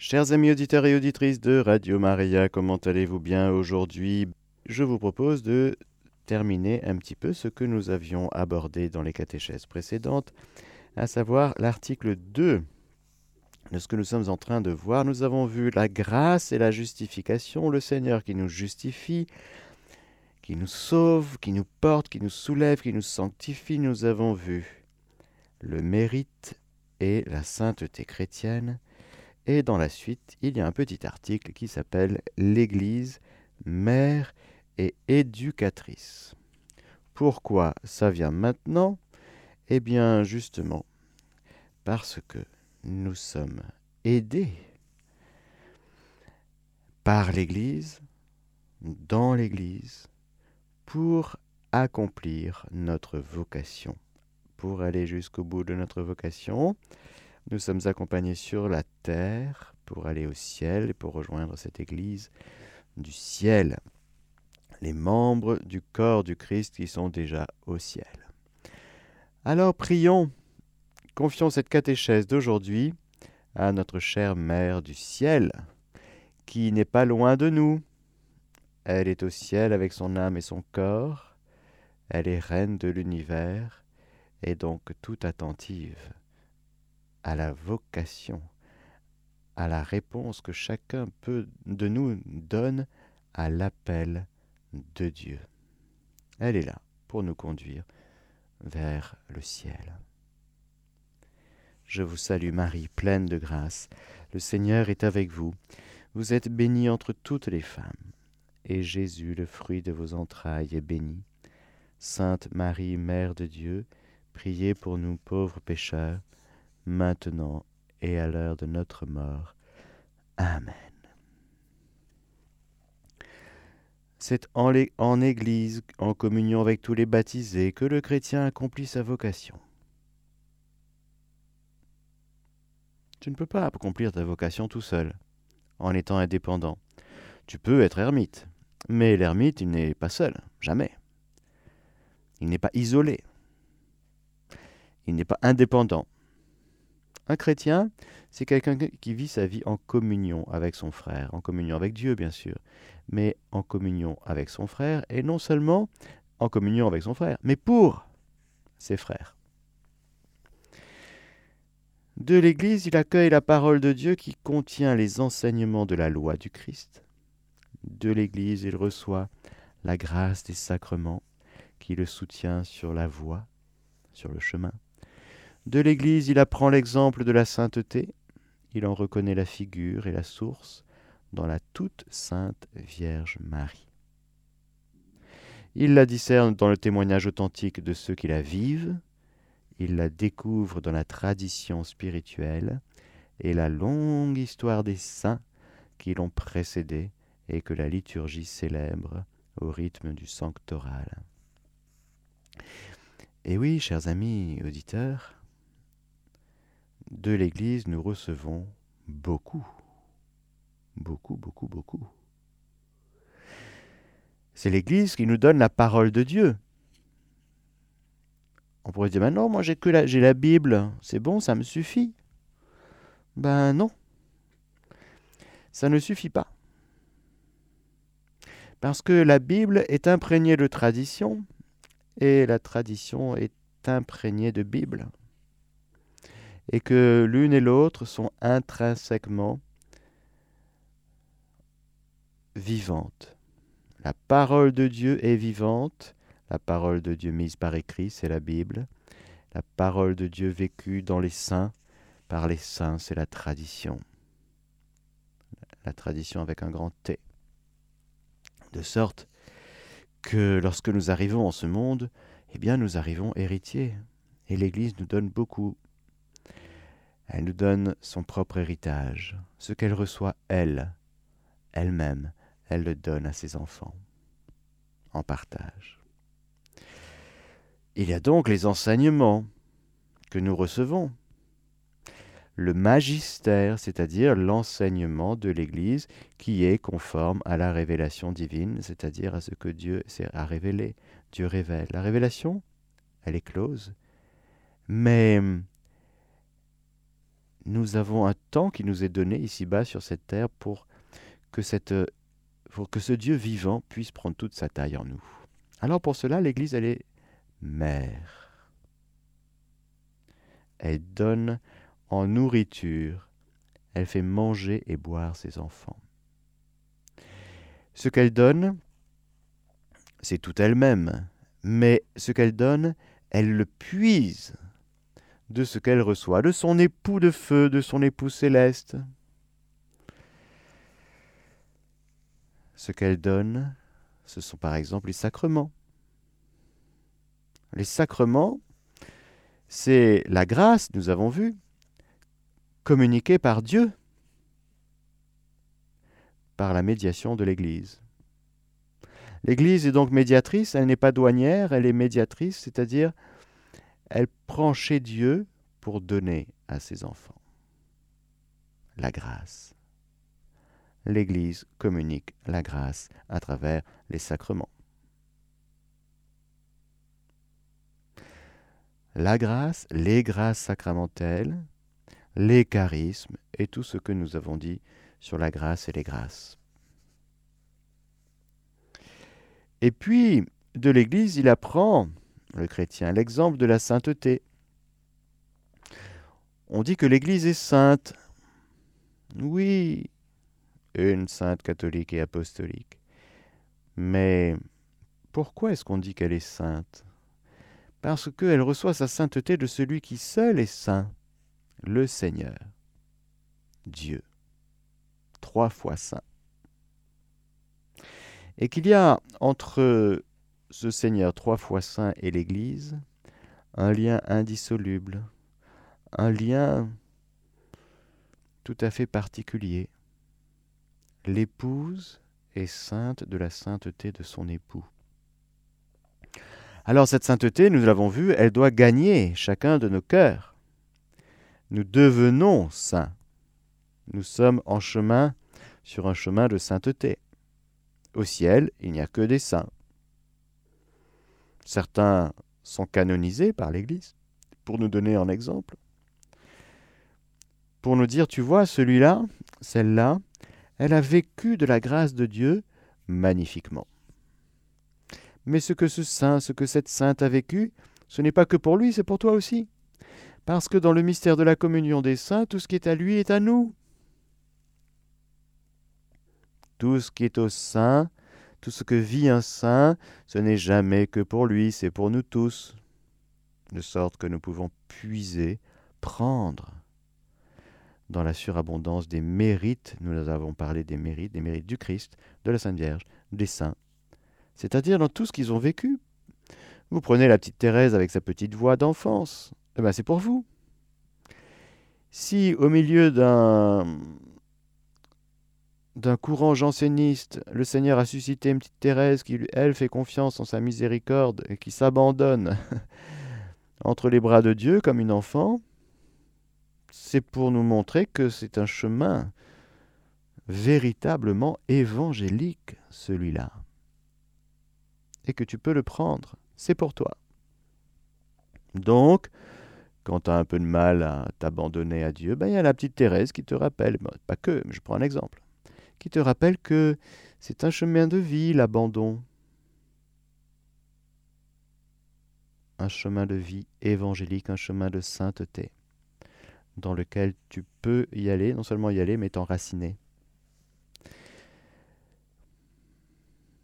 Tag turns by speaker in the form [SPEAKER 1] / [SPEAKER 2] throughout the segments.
[SPEAKER 1] Chers amis auditeurs et auditrices de Radio Maria, comment allez-vous bien aujourd'hui? Je vous propose de terminer un petit peu ce que nous avions abordé dans les catéchèses précédentes, à savoir l'article 2 de ce que nous sommes en train de voir. Nous avons vu la grâce et la justification, le Seigneur qui nous justifie, qui nous sauve, qui nous porte, qui nous soulève, qui nous sanctifie. Nous avons vu le mérite et la sainteté chrétienne. Et dans la suite, il y a un petit article qui s'appelle L'Église, mère et éducatrice. Pourquoi ça vient maintenant? Eh bien justement parce que nous sommes aidés par l'Église, dans l'Église, pour accomplir notre vocation, pour aller jusqu'au bout de notre vocation. Nous sommes accompagnés sur la terre pour aller au ciel et pour rejoindre cette Église du ciel, les membres du corps du Christ qui sont déjà au ciel. Alors prions, confions cette catéchèse d'aujourd'hui à notre chère Mère du ciel, qui n'est pas loin de nous. Elle est au ciel avec son âme et son corps, elle est reine de l'univers, et donc tout attentive à la vocation, à la réponse que chacun peut de nous donne à l'appel de Dieu. Elle est là pour nous conduire vers le ciel. Je vous salue Marie, pleine de grâce. Le Seigneur est avec vous. Vous êtes bénie entre toutes les femmes, et Jésus, le fruit de vos entrailles, est béni. Sainte Marie, Mère de Dieu, priez pour nous pauvres pécheurs, maintenant et à l'heure de notre mort. Amen. C'est en, Église, en communion avec tous les baptisés, que le chrétien accomplit sa vocation. Tu ne peux pas accomplir ta vocation tout seul, en étant indépendant. Tu peux être ermite, mais l'ermite, il n'est pas seul, jamais. Il n'est pas isolé. Il n'est pas indépendant. Un chrétien, c'est quelqu'un qui vit sa vie en communion avec son frère, en communion avec Dieu bien sûr, mais en communion avec son frère, et non seulement en communion avec son frère, mais pour ses frères. De l'Église, il accueille la parole de Dieu qui contient les enseignements de la loi du Christ. De l'Église, il reçoit la grâce des sacrements qui le soutient sur la voie, sur le chemin. De l'Église, il apprend l'exemple de la sainteté, il en reconnaît la figure et la source dans la toute sainte Vierge Marie. Il la discerne dans le témoignage authentique de ceux qui la vivent, il la découvre dans la tradition spirituelle et la longue histoire des saints qui l'ont précédée et que la liturgie célèbre au rythme du sanctoral. Et oui, chers amis auditeurs, de l'Église, nous recevons beaucoup, beaucoup, beaucoup, beaucoup. C'est l'Église qui nous donne la parole de Dieu. On pourrait dire, ben non, moi j'ai que j'ai la Bible, c'est bon, ça me suffit. Ben non, ça ne suffit pas. Parce que la Bible est imprégnée de tradition et la tradition est imprégnée de Bible et que l'une et l'autre sont intrinsèquement vivantes. La parole de Dieu est vivante, la parole de Dieu mise par écrit, c'est la Bible, la parole de Dieu vécue dans les saints, par les saints, c'est la tradition. La tradition avec un grand T. De sorte que lorsque nous arrivons en ce monde, eh bien nous arrivons héritiers. Et l'Église nous donne beaucoup elle nous donne son propre héritage, ce qu'elle reçoit elle, elle-même, elle le donne à ses enfants, en partage. Il y a donc les enseignements que nous recevons, le magistère, c'est-à-dire l'enseignement de l'Église qui est conforme à la révélation divine, c'est-à-dire à ce que Dieu a révélé. Dieu révèle. La révélation, elle est close, mais nous avons un temps qui nous est donné ici-bas sur cette terre pour que, cette, pour que ce Dieu vivant puisse prendre toute sa taille en nous. Alors pour cela, l'Église, elle est mère. Elle donne en nourriture, elle fait manger et boire ses enfants. Ce qu'elle donne, c'est tout elle-même, mais ce qu'elle donne, elle le puise de ce qu'elle reçoit, de son époux de feu, de son époux céleste. Ce qu'elle donne, ce sont par exemple les sacrements. Les sacrements, c'est la grâce, nous avons vu, communiquée par Dieu, par la médiation de l'Église. L'Église est donc médiatrice, elle n'est pas douanière, elle est médiatrice, c'est-à-dire elle prend chez Dieu pour donner à ses enfants la grâce. L'Église communique la grâce à travers les sacrements. La grâce, les grâces sacramentelles, les charismes et tout ce que nous avons dit sur la grâce et les grâces. Et puis, de l'Église, il apprend le chrétien, l'exemple de la sainteté. On dit que l'Église est sainte. Oui, une sainte catholique et apostolique. Mais pourquoi est-ce qu'on dit qu'elle est sainte? Parce qu'elle reçoit sa sainteté de celui qui seul est saint, le Seigneur, Dieu, trois fois saint. Et qu'il y a entre ce Seigneur trois fois saint et l'Église un lien indissoluble, un lien tout à fait particulier. L'épouse est sainte de la sainteté de son époux. Alors cette sainteté, nous l'avons vu, elle doit gagner chacun de nos cœurs. Nous devenons saints. Nous sommes en chemin sur un chemin de sainteté. Au ciel, il n'y a que des saints. Certains sont canonisés par l'Église, pour nous donner un exemple. Pour nous dire, tu vois, celui-là, celle-là, elle a vécu de la grâce de Dieu magnifiquement. Mais ce que ce saint, ce que cette sainte a vécu, ce n'est pas que pour lui, c'est pour toi aussi. Parce que dans le mystère de la communion des saints, tout ce qui est à lui est à nous. Tout ce qui est au saint tout ce que vit un saint, ce n'est jamais que pour lui, c'est pour nous tous, de sorte que nous pouvons puiser, prendre dans la surabondance des mérites, nous avons parlé des mérites, des mérites du Christ, de la Sainte Vierge, des saints, c'est-à-dire dans tout ce qu'ils ont vécu. Vous prenez la petite Thérèse avec sa petite voix d'enfance, eh ben c'est pour vous. Si au milieu d'un d'un courant janséniste, le Seigneur a suscité une petite Thérèse qui, elle, fait confiance en sa miséricorde et qui s'abandonne entre les bras de Dieu comme une enfant, c'est pour nous montrer que c'est un chemin véritablement évangélique, celui-là. Et que tu peux le prendre, c'est pour toi. Donc, quand tu as un peu de mal à t'abandonner à Dieu, ben, il y a la petite Thérèse qui te rappelle, pas que, mais je prends un exemple qui te rappelle que c'est un chemin de vie, l'abandon. Un chemin de vie évangélique, un chemin de sainteté, dans lequel tu peux y aller, non seulement y aller, mais t'enraciner.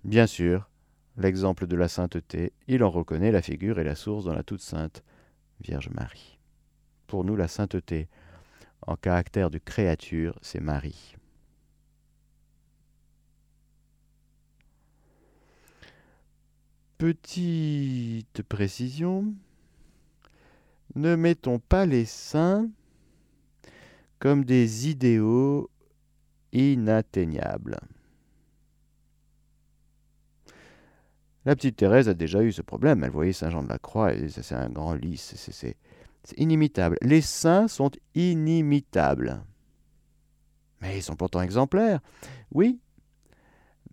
[SPEAKER 1] Bien sûr, l'exemple de la sainteté, il en reconnaît la figure et la source dans la toute sainte Vierge Marie. Pour nous, la sainteté, en caractère de créature, c'est Marie. Petite précision, ne mettons pas les saints comme des idéaux inatteignables. La petite Thérèse a déjà eu ce problème. Elle voyait Saint Jean de la Croix et c'est un grand lys. C'est inimitable. Les saints sont inimitables. Mais ils sont pourtant exemplaires. Oui,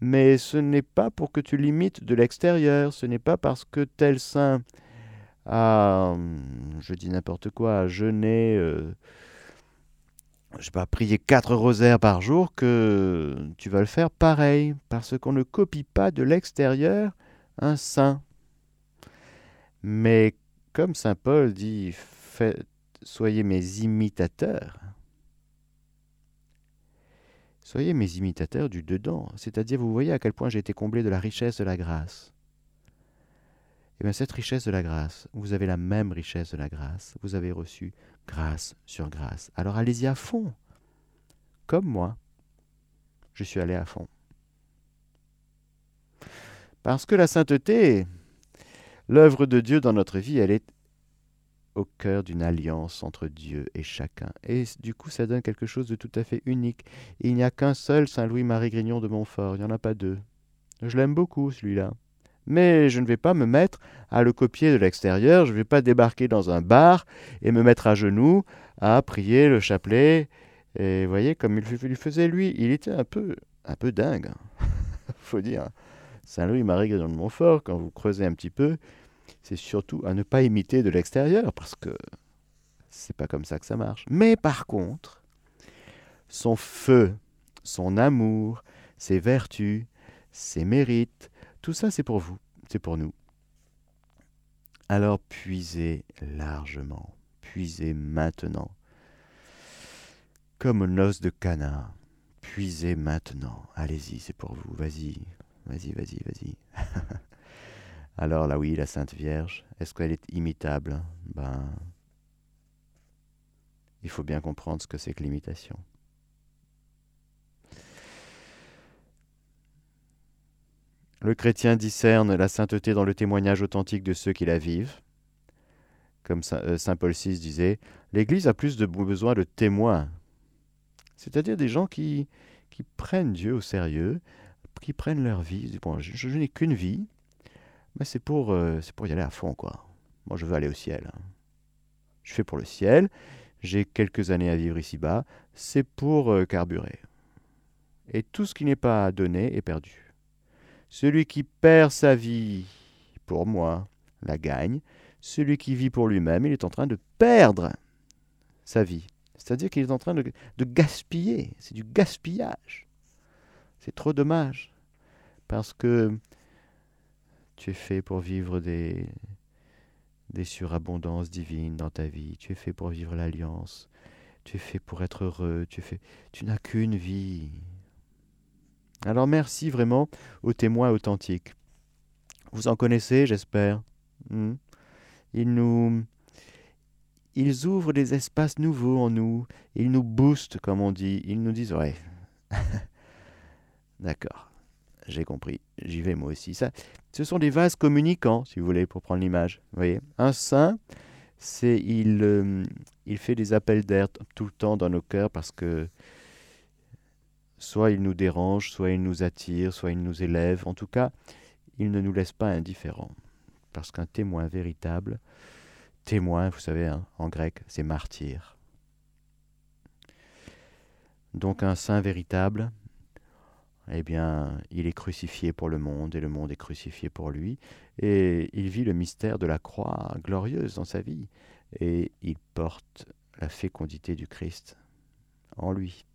[SPEAKER 1] mais ce n'est pas pour que tu limites de l'extérieur, ce n'est pas parce que tel saint a, je dis n'importe quoi, a jeûné je sais pas, prier quatre rosaires par jour que tu vas le faire pareil, parce qu'on ne copie pas de l'extérieur un saint. Mais comme saint Paul dit, soyez mes imitateurs. Soyez mes imitateurs du dedans, c'est-à-dire vous voyez à quel point j'ai été comblé de la richesse de la grâce. Et eh bien cette richesse de la grâce, vous avez la même richesse de la grâce, vous avez reçu grâce sur grâce. Alors allez-y à fond, comme moi. Je suis allé à fond. Parce que la sainteté, l'œuvre de Dieu dans notre vie, elle est au cœur d'une alliance entre Dieu et chacun. Et du coup, ça donne quelque chose de tout à fait unique. il n'y a qu'un seul Saint Louis-Marie Grignon de Montfort, il n'y en a pas deux. Je l'aime beaucoup, celui-là. Mais je ne vais pas me mettre à le copier de l'extérieur, je ne vais pas débarquer dans un bar et me mettre à genoux à prier le chapelet. Et vous voyez, comme il le faisait lui, il était un peu, un peu dingue, hein. faut dire. Saint Louis-Marie Grignon de Montfort, quand vous creusez un petit peu, c'est surtout à ne pas imiter de l'extérieur, parce que c'est pas comme ça que ça marche. Mais par contre, son feu, son amour, ses vertus, ses mérites, tout ça c'est pour vous, c'est pour nous. Alors puisez largement, puisez maintenant. Comme noces de Cana, puisez maintenant. Allez-y, c'est pour vous, vas-y, vas-y, vas-y, vas-y. Alors là oui, la Sainte Vierge, est-ce qu'elle est imitable? Ben, il faut bien comprendre ce que c'est que l'imitation. Le chrétien discerne la sainteté dans le témoignage authentique de ceux qui la vivent. Comme euh, Saint Paul VI disait, l'Église a plus de besoin de témoins, c'est-à-dire des gens qui, qui prennent Dieu au sérieux, qui prennent leur vie. Bon, je n'ai qu'une vie, mais c'est pour, euh, pour y aller à fond, quoi. Moi, je veux aller au ciel. Je fais pour le ciel. J'ai quelques années à vivre ici-bas. C'est pour euh, carburer. Et tout ce qui n'est pas donné est perdu. Celui qui perd sa vie pour moi la gagne. Celui qui vit pour lui-même, il est en train de perdre sa vie. C'est-à-dire qu'il est en train de gaspiller. C'est du gaspillage. C'est trop dommage. Parce que tu es fait pour vivre des, surabondances divines dans ta vie. Tu es fait pour vivre l'alliance. Tu es fait pour être heureux. Tu, es fait... tu n'as qu'une vie. Alors merci vraiment aux témoins authentiques. Vous en connaissez, j'espère. Hmm? Ils nous... Ils ouvrent des espaces nouveaux en nous. Ils nous boostent, comme on dit. Ils nous disent, ouais. D'accord j'ai compris, j'y vais moi aussi. Ça, ce sont des vases communicants, si vous voulez, pour prendre l'image. Vous voyez, un saint, c'est il, euh, il fait des appels d'air tout le temps dans nos cœurs parce que soit il nous dérange, soit il nous attire, soit il nous élève. En tout cas, il ne nous laisse pas indifférents. Parce qu'un témoin véritable, témoin, vous savez, hein, en grec, c'est martyr. Donc un saint véritable, eh bien, il est crucifié pour le monde et le monde est crucifié pour lui. Et il vit le mystère de la croix glorieuse dans sa vie. Et il porte la fécondité du Christ en lui.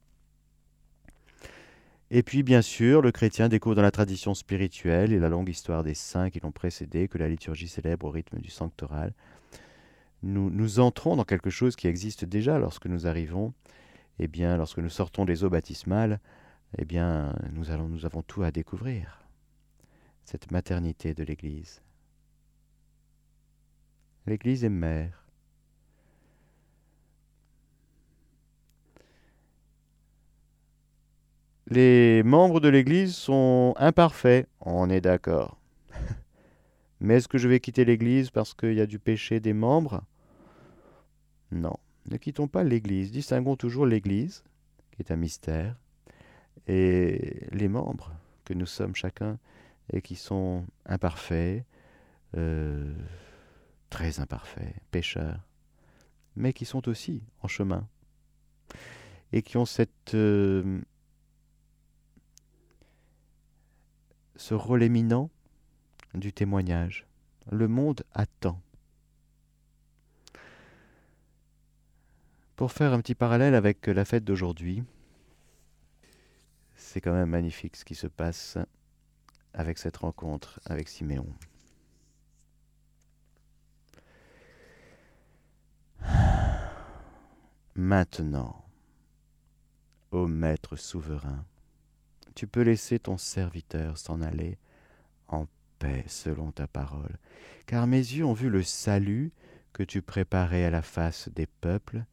[SPEAKER 1] Et puis, bien sûr, le chrétien découvre dans la tradition spirituelle et la longue histoire des saints qui l'ont précédé, que la liturgie célèbre au rythme du sanctoral. Nous, nous entrons dans quelque chose qui existe déjà lorsque nous arrivons, eh bien, lorsque nous sortons des eaux baptismales, eh bien, nous, avons tout à découvrir, cette maternité de l'Église. L'Église est mère. Les membres de l'Église sont imparfaits, on est d'accord. Mais est-ce que je vais quitter l'Église parce qu'il y a du péché des membres? Non, ne quittons pas l'Église, distinguons toujours l'Église, qui est un mystère, et les membres que nous sommes chacun et qui sont imparfaits, euh, très imparfaits, pécheurs, mais qui sont aussi en chemin et qui ont cette, euh, ce rôle éminent du témoignage. Le monde attend. Pour faire un petit parallèle avec la fête d'aujourd'hui, c'est quand même magnifique ce qui se passe avec cette rencontre avec Siméon. Maintenant, ô Maître souverain, tu peux laisser ton serviteur s'en aller en paix selon ta parole, car mes yeux ont vu le salut que tu préparais à la face des peuples,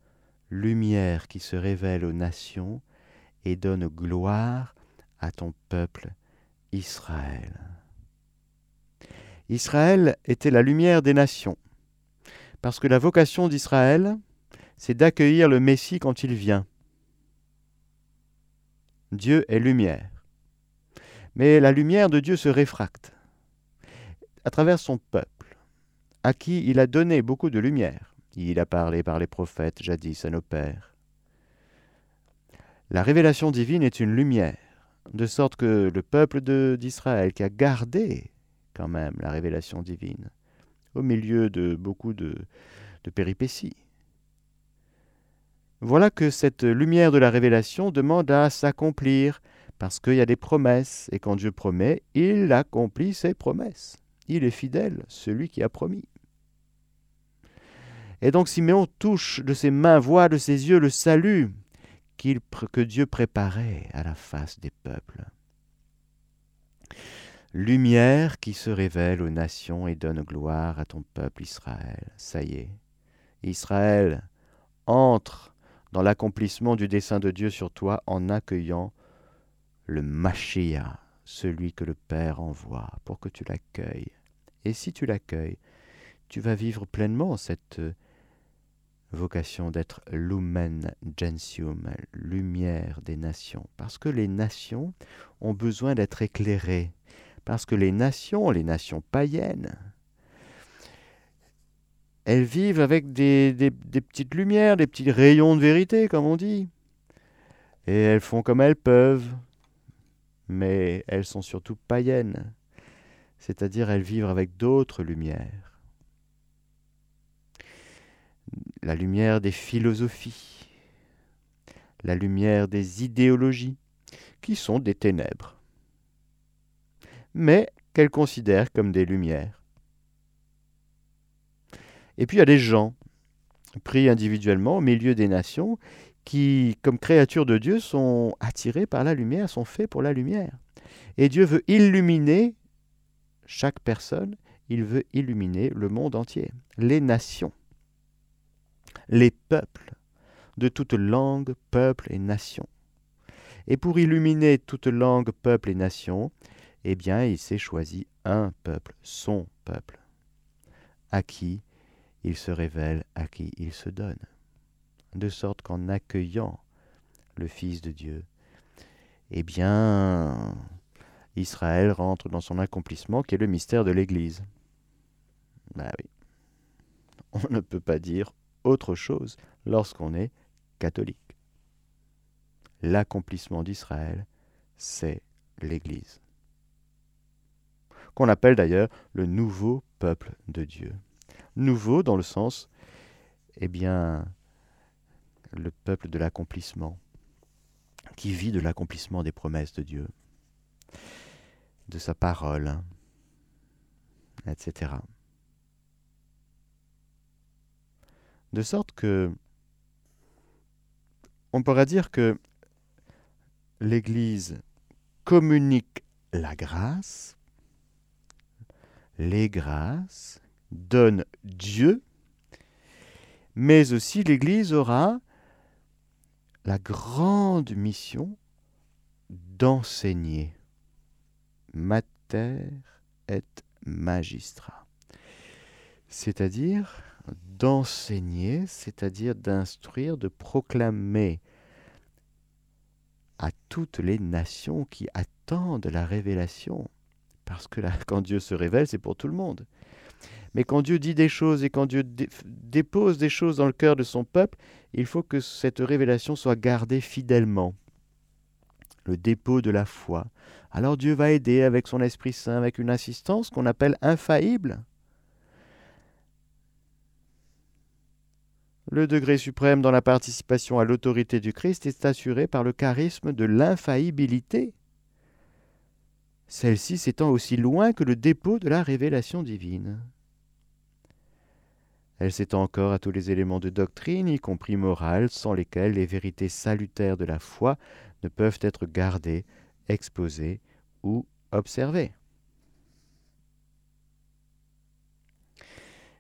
[SPEAKER 1] lumière qui se révèle aux nations et donne gloire à ton peuple Israël. Israël était la lumière des nations, parce que la vocation d'Israël, c'est d'accueillir le Messie quand il vient. Dieu est lumière. Mais la lumière de Dieu se réfracte à travers son peuple, à qui il a donné beaucoup de lumière. Il a parlé par les prophètes jadis à nos pères. La révélation divine est une lumière, de sorte que le peuple d'Israël, qui a gardé quand même la révélation divine, au milieu de beaucoup de, péripéties, voilà que cette lumière de la révélation demande à s'accomplir, parce qu'il y a des promesses, et quand Dieu promet, il accomplit ses promesses. Il est fidèle, celui qui a promis. Et donc Siméon touche de ses mains, voit de ses yeux le salut que Dieu préparait à la face des peuples. Lumière qui se révèle aux nations et donne gloire à ton peuple Israël. Ça y est, Israël entre dans l'accomplissement du dessein de Dieu sur toi en accueillant le Mashiach, celui que le Père envoie pour que tu l'accueilles. Et si tu l'accueilles, tu vas vivre pleinement cette vocation d'être lumen gentium, lumière des nations, parce que les nations ont besoin d'être éclairées, parce que les nations, les nations païennes, elles vivent avec des, des, petites lumières, des petits rayons de vérité, comme on dit. Et elles font comme elles peuvent. Mais elles sont surtout païennes. C'est-à-dire elles vivent avec d'autres lumières. La lumière des philosophies. La lumière des idéologies, qui sont des ténèbres. Mais qu'elles considèrent comme des lumières. Et puis il y a des gens pris individuellement au milieu des nations qui, comme créatures de Dieu, sont attirés par la lumière, sont faits pour la lumière. Et Dieu veut illuminer chaque personne, il veut illuminer le monde entier, les nations, les peuples, de toute langue, peuple et nation. Et pour illuminer toute langue, peuple et nation, eh bien, il s'est choisi un peuple, son peuple, à qui il se révèle à qui il se donne. De sorte qu'en accueillant le Fils de Dieu, eh bien, Israël rentre dans son accomplissement qui est le mystère de l'Église. Ben oui. On ne peut pas dire autre chose lorsqu'on est catholique. L'accomplissement d'Israël, c'est l'Église, qu'on appelle d'ailleurs le nouveau peuple de Dieu nouveau dans le sens, eh bien, le peuple de l'accomplissement, qui vit de l'accomplissement des promesses de Dieu, de sa parole, etc. De sorte que on pourra dire que l'Église communique la grâce, les grâces, donne Dieu, mais aussi l'Église aura la grande mission d'enseigner. Mater et magistrat. C'est-à-dire d'enseigner, c'est-à-dire d'instruire, de proclamer à toutes les nations qui attendent la révélation. Parce que là, quand Dieu se révèle, c'est pour tout le monde. Mais quand Dieu dit des choses et quand Dieu dépose des choses dans le cœur de son peuple, il faut que cette révélation soit gardée fidèlement. Le dépôt de la foi. Alors Dieu va aider avec son Esprit Saint, avec une assistance qu'on appelle infaillible. Le degré suprême dans la participation à l'autorité du Christ est assuré par le charisme de l'infaillibilité. Celle-ci s'étend aussi loin que le dépôt de la révélation divine. Elle s'étend encore à tous les éléments de doctrine, y compris morale, sans lesquels les vérités salutaires de la foi ne peuvent être gardées, exposées ou observées.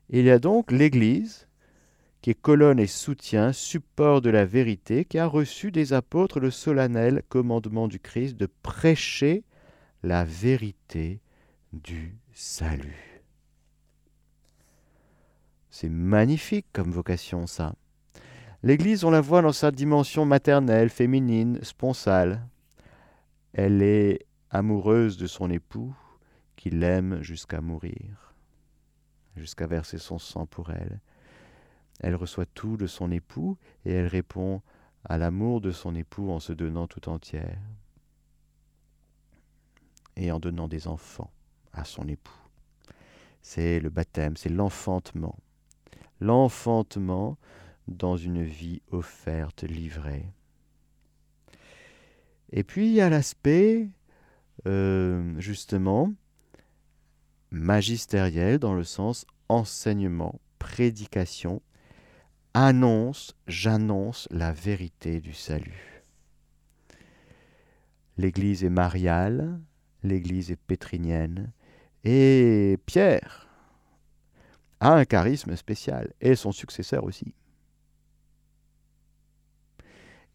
[SPEAKER 1] Il y a donc l'Église, qui est colonne et soutien, support de la vérité, qui a reçu des apôtres le solennel commandement du Christ de prêcher la vérité du salut. C'est magnifique comme vocation, ça. L'Église, on la voit dans sa dimension maternelle, féminine, sponsale. Elle est amoureuse de son époux, qui l'aime jusqu'à mourir, jusqu'à verser son sang pour elle. Elle reçoit tout de son époux et elle répond à l'amour de son époux en se donnant tout entière et en donnant des enfants à son époux. C'est le baptême, c'est l'enfantement. L'enfantement dans une vie offerte, livrée. Et puis il y a l'aspect, euh, justement, magistériel dans le sens enseignement, prédication, annonce, j'annonce la vérité du salut. L'Église est mariale, l'Église est pétrinienne, et Pierre a un charisme spécial, et son successeur aussi.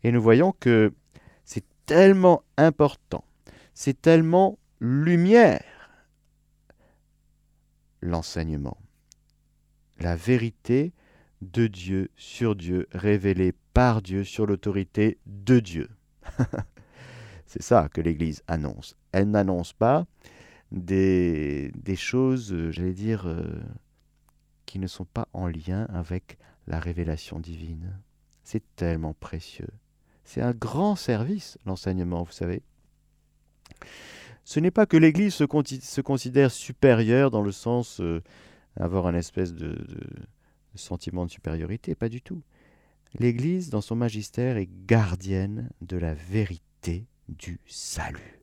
[SPEAKER 1] Et nous voyons que c'est tellement important, c'est tellement lumière, l'enseignement, la vérité de Dieu sur Dieu, révélé par Dieu sur l'autorité de Dieu. C'est ça que l'Église annonce. Elle n'annonce pas des, des choses, euh, j'allais dire, euh, qui ne sont pas en lien avec la révélation divine. C'est tellement précieux. C'est un grand service, l'enseignement, vous savez. Ce n'est pas que l'Église se, considère supérieure dans le sens euh, avoir espèce de sentiment de supériorité, pas du tout. L'Église, dans son magistère, est gardienne de la vérité du salut.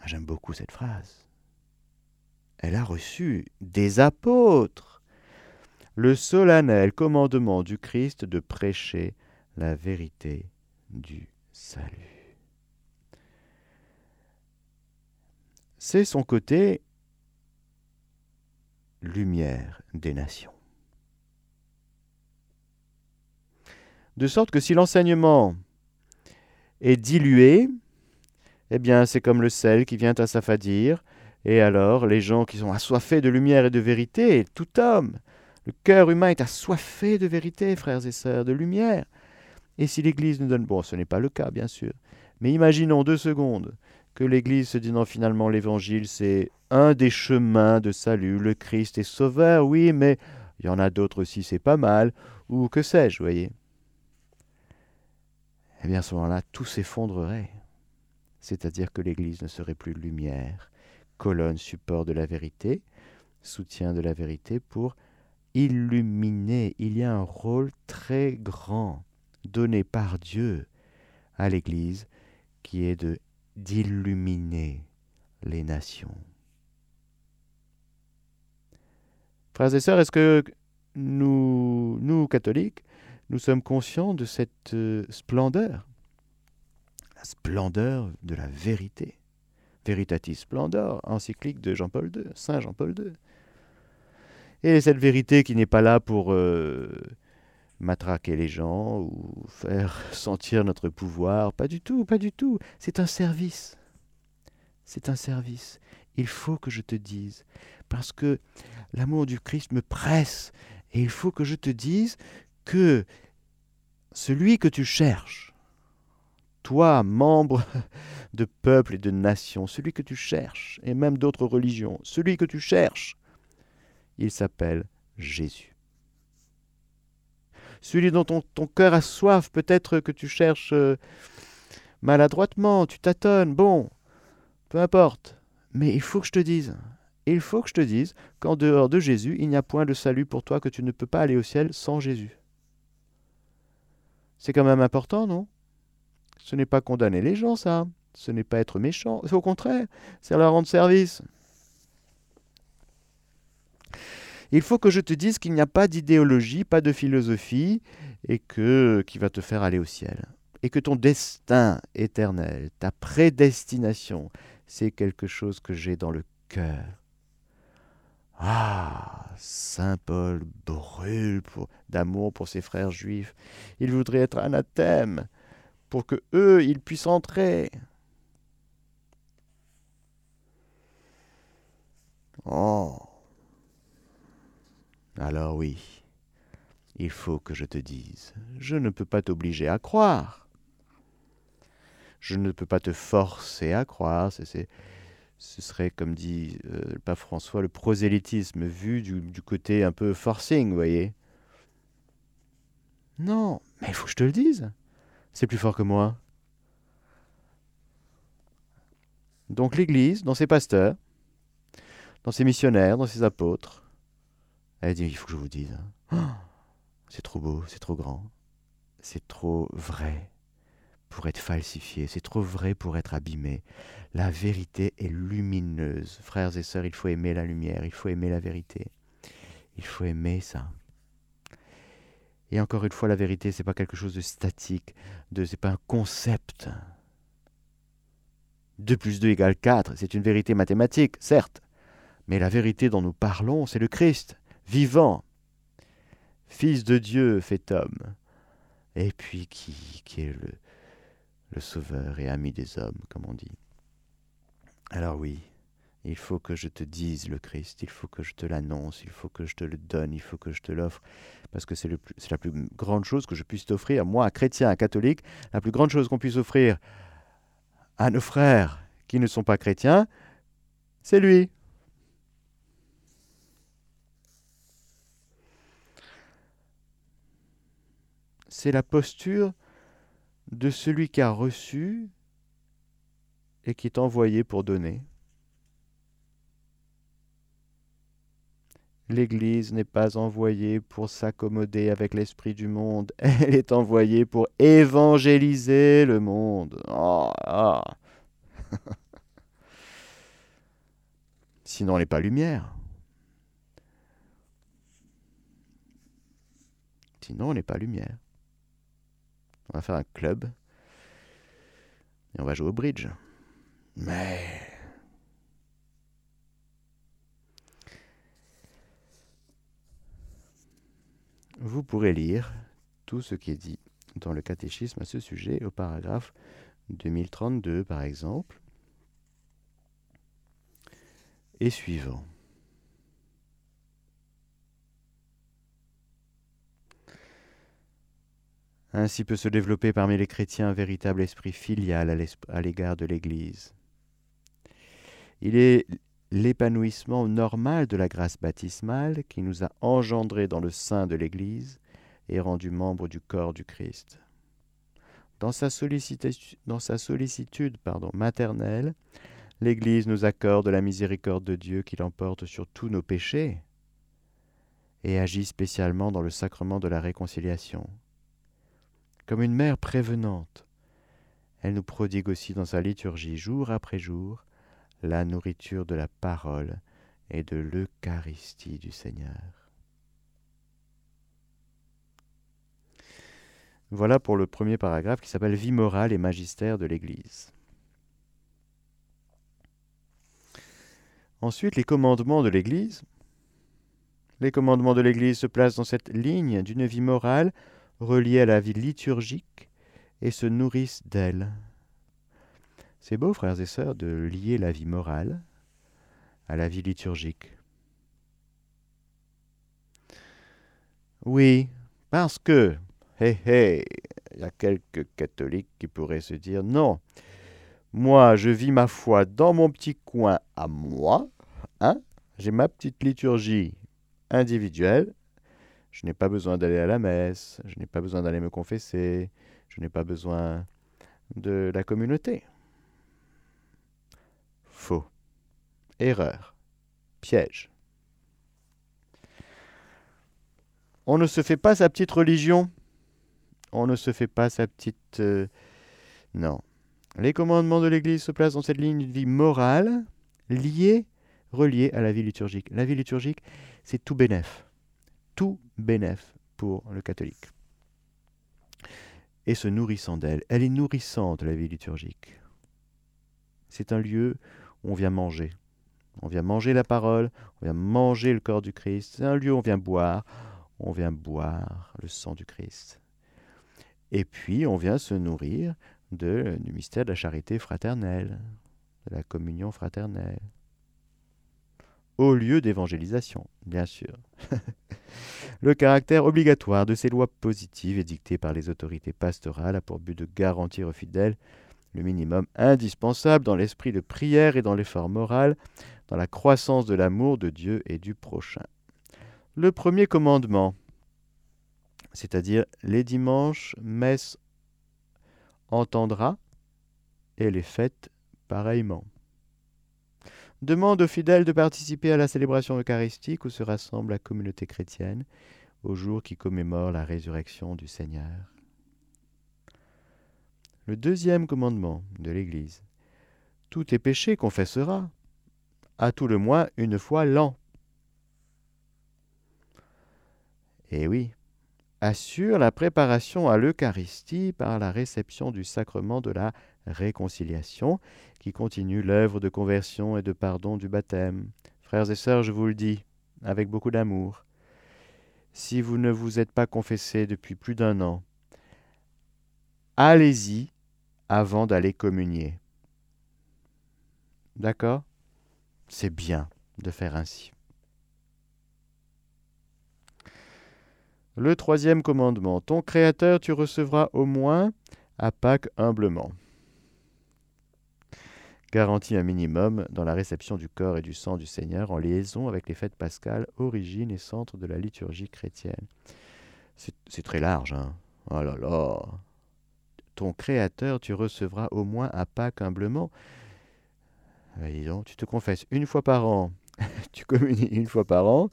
[SPEAKER 1] Ah, j'aime beaucoup cette phrase. Elle a reçu des apôtres le solennel commandement du Christ de prêcher la vérité du salut. C'est son côté lumière des nations. De sorte que si l'enseignement est dilué, eh bien c'est comme le sel qui vient à s'affadir, et alors les gens qui sont assoiffés de lumière et de vérité, tout homme, le cœur humain est assoiffé de vérité, frères et sœurs, de lumière. Et si l'Église nous donne... Bon, ce n'est pas le cas, bien sûr. Mais imaginons deux secondes que l'Église se dit non, finalement, l'Évangile, c'est un des chemins de salut. Le Christ est sauveur, oui, mais il y en a d'autres aussi, c'est pas mal. Ou que sais-je, voyez eh bien à ce moment-là, tout s'effondrerait. C'est-à-dire que l'Église ne serait plus lumière, colonne, support de la vérité, soutien de la vérité pour illuminer. Il y a un rôle très grand donné par Dieu à l'Église qui est de d'illuminer les nations. Frères et sœurs, est-ce que nous, nous catholiques, nous sommes conscients de cette euh, splendeur, la splendeur de la vérité. Veritatis splendor, encyclique de Jean-Paul II, Saint Jean-Paul II. Et cette vérité qui n'est pas là pour euh, matraquer les gens ou faire sentir notre pouvoir, pas du tout, pas du tout. C'est un service. C'est un service. Il faut que je te dise, parce que l'amour du Christ me presse, et il faut que je te dise que celui que tu cherches, toi, membre de peuple et de nation, celui que tu cherches, et même d'autres religions, celui que tu cherches, il s'appelle Jésus. Celui dont ton, ton cœur a soif, peut-être que tu cherches euh, maladroitement, tu tâtonnes, bon, peu importe. Mais il faut que je te dise, il faut que je te dise qu'en dehors de Jésus, il n'y a point de salut pour toi, que tu ne peux pas aller au ciel sans Jésus. C'est quand même important, non? Ce n'est pas condamner les gens, ça. Ce n'est pas être méchant. Au contraire, c'est leur rendre service. Il faut que je te dise qu'il n'y a pas d'idéologie, pas de philosophie, et que qui va te faire aller au ciel. Et que ton destin éternel, ta prédestination, c'est quelque chose que j'ai dans le cœur. Ah, Saint Paul brûle d'amour pour ses frères juifs. Il voudrait être anathème pour que eux, ils puissent entrer. Oh. Alors oui, il faut que je te dise, je ne peux pas t'obliger à croire. Je ne peux pas te forcer à croire. c'est ce serait, comme dit euh, le pape François, le prosélytisme vu du, côté un peu forcing, vous voyez. Non, mais il faut que je te le dise. C'est plus fort que moi. Donc l'Église, dans ses pasteurs, dans ses missionnaires, dans ses apôtres, elle dit, il faut que je vous dise, hein. c'est trop beau, c'est trop grand, c'est trop vrai pour être falsifié, c'est trop vrai pour être abîmé. La vérité est lumineuse. Frères et sœurs, il faut aimer la lumière, il faut aimer la vérité. Il faut aimer ça. Et encore une fois, la vérité, c'est pas quelque chose de statique, de c'est pas un concept. 2 plus 2 égale 4, c'est une vérité mathématique, certes. Mais la vérité dont nous parlons, c'est le Christ, vivant, Fils de Dieu fait homme, et puis qui, qui est le, le Sauveur et ami des hommes, comme on dit. Alors oui, il faut que je te dise le Christ, il faut que je te l'annonce, il faut que je te le donne, il faut que je te l'offre, parce que c'est la plus grande chose que je puisse t'offrir, moi, un chrétien, un catholique, la plus grande chose qu'on puisse offrir à nos frères qui ne sont pas chrétiens, c'est lui. C'est la posture de celui qui a reçu et qui est envoyé pour donner. L'Église n'est pas envoyée pour s'accommoder avec l'esprit du monde, elle est envoyée pour évangéliser le monde. Oh, ah. Sinon, elle n'est pas lumière. Sinon, on n'est pas lumière. On va faire un club. Et on va jouer au bridge. Mais... Vous pourrez lire tout ce qui est dit dans le catéchisme à ce sujet au paragraphe 2032 par exemple et suivant. Ainsi peut se développer parmi les chrétiens un véritable esprit filial à l'égard de l'Église. Il est l'épanouissement normal de la grâce baptismale qui nous a engendrés dans le sein de l'Église et rendus membres du corps du Christ. Dans sa, sollicitude maternelle, l'Église nous accorde la miséricorde de Dieu qui l'emporte sur tous nos péchés et agit spécialement dans le sacrement de la réconciliation comme une mère prévenante. Elle nous prodigue aussi dans sa liturgie jour après jour la nourriture de la parole et de l'Eucharistie du Seigneur. Voilà pour le premier paragraphe qui s'appelle Vie morale et magistère de l'Église. Ensuite, les commandements de l'Église. Les commandements de l'Église se placent dans cette ligne d'une vie morale reliées à la vie liturgique et se nourrissent d'elle. C'est beau, frères et sœurs, de lier la vie morale à la vie liturgique. Oui, parce que, hé hé, il y a quelques catholiques qui pourraient se dire non, moi je vis ma foi dans mon petit coin à moi, hein, j'ai ma petite liturgie individuelle, je n'ai pas besoin d'aller à la messe, je n'ai pas besoin d'aller me confesser, je n'ai pas besoin de la communauté. Faux. Erreur. Piège. On ne se fait pas sa petite religion On ne se fait pas sa petite... Euh, non. Les commandements de l'Église se placent dans cette ligne de vie morale, liée, reliée à la vie liturgique. La vie liturgique, c'est tout bénéf. Tout bénéf pour le catholique. Et se nourrissant d'elle. Elle est nourrissante, la vie liturgique. C'est un lieu où on vient manger. On vient manger la parole, on vient manger le corps du Christ. C'est un lieu où on vient boire. On vient boire le sang du Christ. Et puis, on vient se nourrir de, du mystère de la charité fraternelle, de la communion fraternelle. Au lieu d'évangélisation, bien sûr. le caractère obligatoire de ces lois positives édictées par les autorités pastorales a pour but de garantir aux fidèles le minimum indispensable dans l'esprit de prière et dans l'effort moral, dans la croissance de l'amour de Dieu et du prochain. Le premier commandement, c'est-à-dire les dimanches, messe entendra et les fêtes pareillement. Demande aux fidèles de participer à la célébration eucharistique où se rassemble la communauté chrétienne au jour qui commémore la résurrection du Seigneur. Le deuxième commandement de l'Église. Tout tes péchés confessera, à tout le moins une fois l'an. Eh oui, assure la préparation à l'Eucharistie par la réception du sacrement de la réconciliation, qui continue l'œuvre de conversion et de pardon du baptême. Frères et sœurs, je vous le dis, avec beaucoup d'amour, si vous ne vous êtes pas confessés depuis plus d'un an, allez-y avant d'aller communier. D'accord? C'est bien de faire ainsi. Le troisième commandement, ton Créateur tu recevras au moins à Pâques humblement. Garantit un minimum dans la réception du corps et du sang du Seigneur en liaison avec les fêtes pascales, origine et centre de la liturgie chrétienne. C'est très large, hein Oh là là Ton Créateur tu recevras au moins à Pâques humblement. donc, tu te confesses une fois par an, tu communies une fois par an,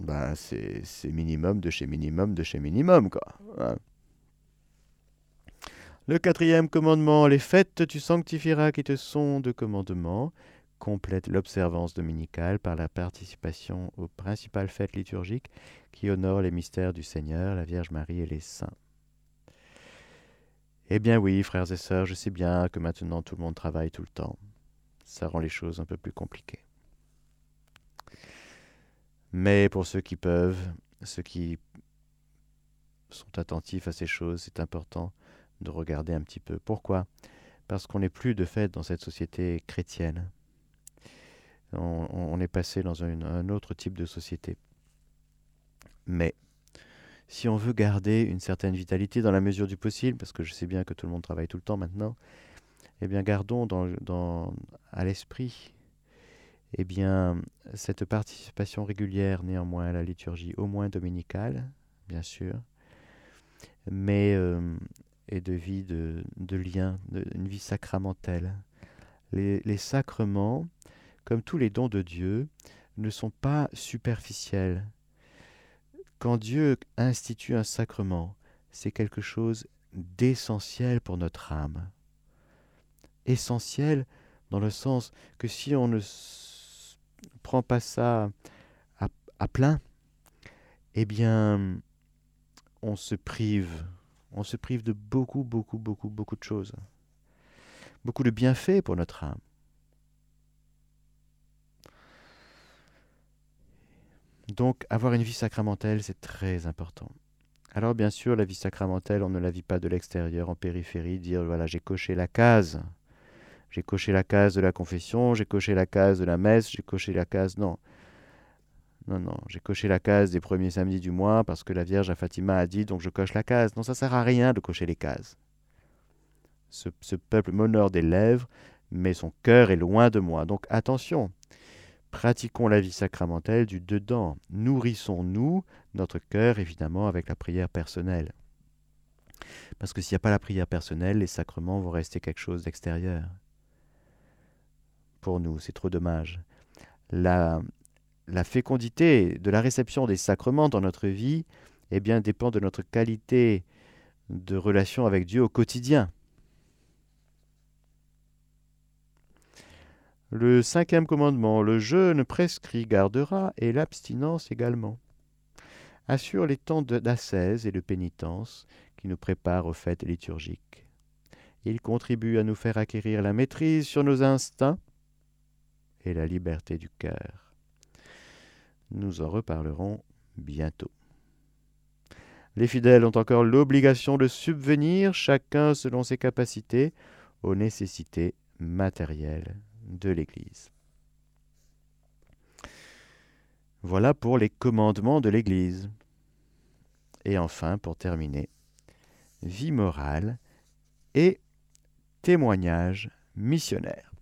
[SPEAKER 1] ben, c'est minimum de chez minimum de chez minimum, quoi. Hein. Le quatrième commandement, les fêtes tu sanctifieras qui te sont de commandement, complète l'observance dominicale par la participation aux principales fêtes liturgiques qui honorent les mystères du Seigneur, la Vierge Marie et les saints. Eh bien oui, frères et sœurs, je sais bien que maintenant tout le monde travaille tout le temps. Ça rend les choses un peu plus compliquées. Mais pour ceux qui peuvent, ceux qui sont attentifs à ces choses, c'est important de regarder un petit peu. Pourquoi? Parce qu'on n'est plus de fait dans cette société chrétienne. On, est passé dans un autre type de société. Mais si on veut garder une certaine vitalité dans la mesure du possible, parce que je sais bien que tout le monde travaille tout le temps maintenant, eh bien gardons à l'esprit eh bien, cette participation régulière néanmoins à la liturgie, au moins dominicale, bien sûr, mais euh, et de vie de, de lien, une vie sacramentelle. Les, sacrements, comme tous les dons de Dieu, ne sont pas superficiels. Quand Dieu institue un sacrement, c'est quelque chose d'essentiel pour notre âme. Essentiel dans le sens que si on ne prend pas ça à, plein, eh bien, on se prive. On se prive de beaucoup, beaucoup, beaucoup, beaucoup de choses. Beaucoup de bienfaits pour notre âme. Donc, avoir une vie sacramentelle, c'est très important. Alors, bien sûr, la vie sacramentelle, on ne la vit pas de l'extérieur, en périphérie, dire voilà, j'ai coché la case. J'ai coché la case de la confession, j'ai coché la case de la messe, j'ai coché la case. Non. Non, non, j'ai coché la case des premiers samedis du mois parce que la Vierge à Fatima a dit, donc je coche la case. Non, ça sert à rien de cocher les cases. Ce, peuple m'honore des lèvres, mais son cœur est loin de moi. Donc attention, pratiquons la vie sacramentelle du dedans. Nourrissons-nous notre cœur, évidemment, avec la prière personnelle. Parce que s'il n'y a pas la prière personnelle, les sacrements vont rester quelque chose d'extérieur pour nous, c'est trop dommage. La, la fécondité de la réception des sacrements dans notre vie, eh bien, dépend de notre qualité de relation avec Dieu au quotidien. Le cinquième commandement, le jeûne prescrit gardera et l'abstinence également. Assure les temps d'ascèse et de pénitence qui nous préparent aux fêtes liturgiques. Il contribue à nous faire acquérir la maîtrise sur nos instincts et la liberté du cœur. Nous en reparlerons bientôt. Les fidèles ont encore l'obligation de subvenir, chacun selon ses capacités, aux nécessités matérielles de l'Église. Voilà pour les commandements de l'Église. Et enfin, pour terminer, vie morale et témoignage missionnaire.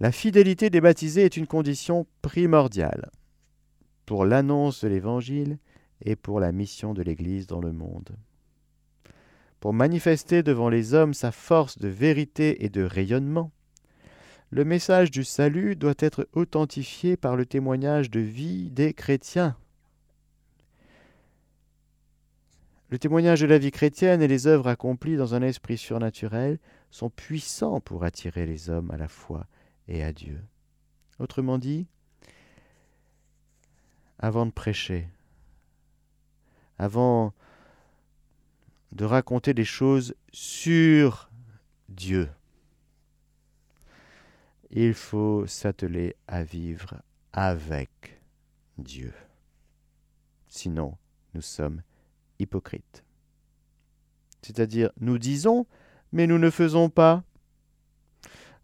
[SPEAKER 1] La fidélité des baptisés est une condition primordiale pour l'annonce de l'Évangile et pour la mission de l'Église dans le monde. Pour manifester devant les hommes sa force de vérité et de rayonnement, le message du salut doit être authentifié par le témoignage de vie des chrétiens. Le témoignage de la vie chrétienne et les œuvres accomplies dans un esprit surnaturel sont puissants pour attirer les hommes à la foi et à Dieu. Autrement dit, avant de prêcher, avant de raconter des choses sur Dieu. Il faut s'atteler à vivre avec Dieu. Sinon, nous sommes hypocrites. C'est-à-dire, nous disons, mais nous ne faisons pas.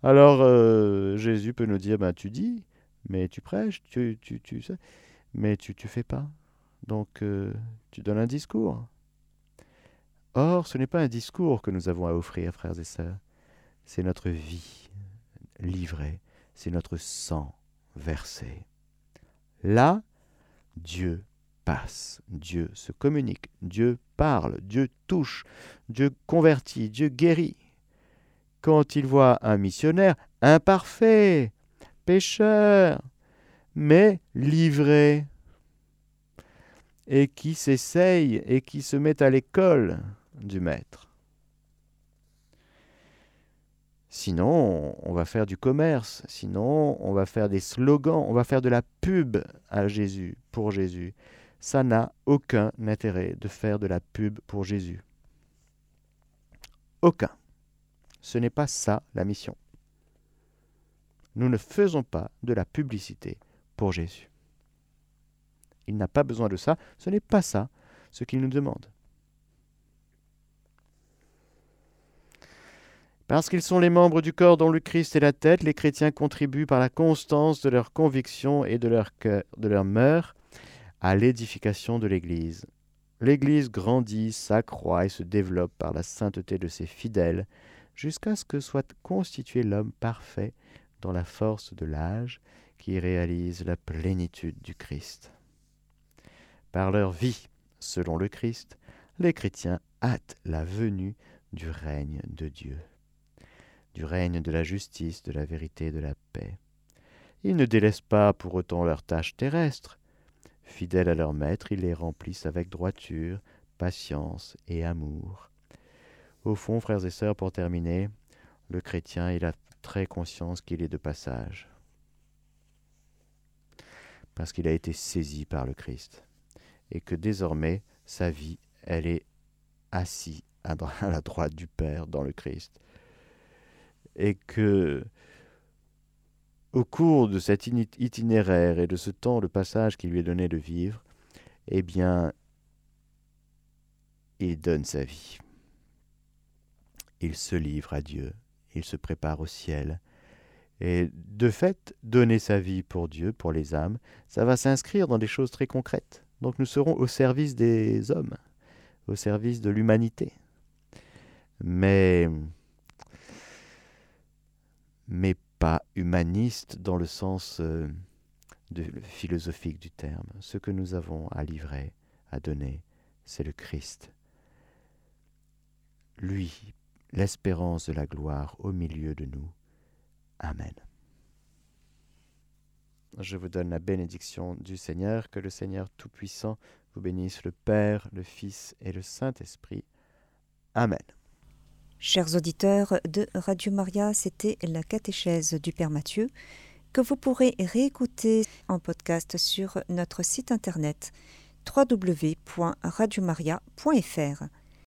[SPEAKER 1] Alors, euh, Jésus peut nous dire, ben, tu dis, mais tu prêches, tu sais, mais tu ne fais pas. Donc, euh, tu donnes un discours. Or, ce n'est pas un discours que nous avons à offrir, frères et sœurs, c'est notre vie livrée, c'est notre sang versé. Là, Dieu passe, Dieu se communique, Dieu parle, Dieu touche, Dieu convertit, Dieu guérit. Quand il voit un missionnaire imparfait, pécheur, mais livré, et qui s'essaye et qui se met à l'école du maître. Sinon, on va faire du commerce, sinon on va faire des slogans, on va faire de la pub à Jésus, pour Jésus. Ça n'a aucun intérêt de faire de la pub pour Jésus. Aucun. Ce n'est pas ça la mission. Nous ne faisons pas de la publicité pour Jésus. Il n'a pas besoin de ça, ce n'est pas ça ce qu'il nous demande. Parce qu'ils sont les membres du corps dont le Christ est la tête, les chrétiens contribuent par la constance de leurs convictions et de leur cœur, de leur mœurs à l'édification de l'Église. L'Église grandit, s'accroît et se développe par la sainteté de ses fidèles, jusqu'à ce que soit constitué l'homme parfait dans la force de l'âge qui réalise la plénitude du Christ. Par leur vie, selon le Christ, les chrétiens hâtent la venue du règne de Dieu du règne de la justice, de la vérité, de la paix. Ils ne délaissent pas pour autant leurs tâches terrestres. Fidèles à leur maître, ils les remplissent avec droiture, patience et amour. Au fond, frères et sœurs, pour terminer, le chrétien, il a très conscience qu'il est de passage, parce qu'il a été saisi par le Christ, et que désormais, sa vie, elle est assise à la droite du Père dans le Christ. Et que au cours de cet itinéraire et de ce temps de passage qui lui est donné de vivre, eh bien, il donne sa vie. Il se livre à Dieu, il se prépare au ciel. Et de fait, donner sa vie pour Dieu, pour les âmes, ça va s'inscrire dans des choses très concrètes. Donc nous serons au service des hommes, au service de l'humanité. Mais pas humaniste dans le sens euh, philosophique du terme. Ce que nous avons à livrer, à donner, c'est le Christ. Lui, l'espérance de la gloire au milieu de nous. Amen. je vous donne la bénédiction du Seigneur, que le Seigneur Tout-Puissant vous bénisse, le Père, le Fils et le Saint-Esprit. Amen.
[SPEAKER 2] Chers auditeurs de Radio Maria, c'était la catéchèse du Père Mathieu que vous pourrez réécouter en podcast sur notre site internet www.radiomaria.fr.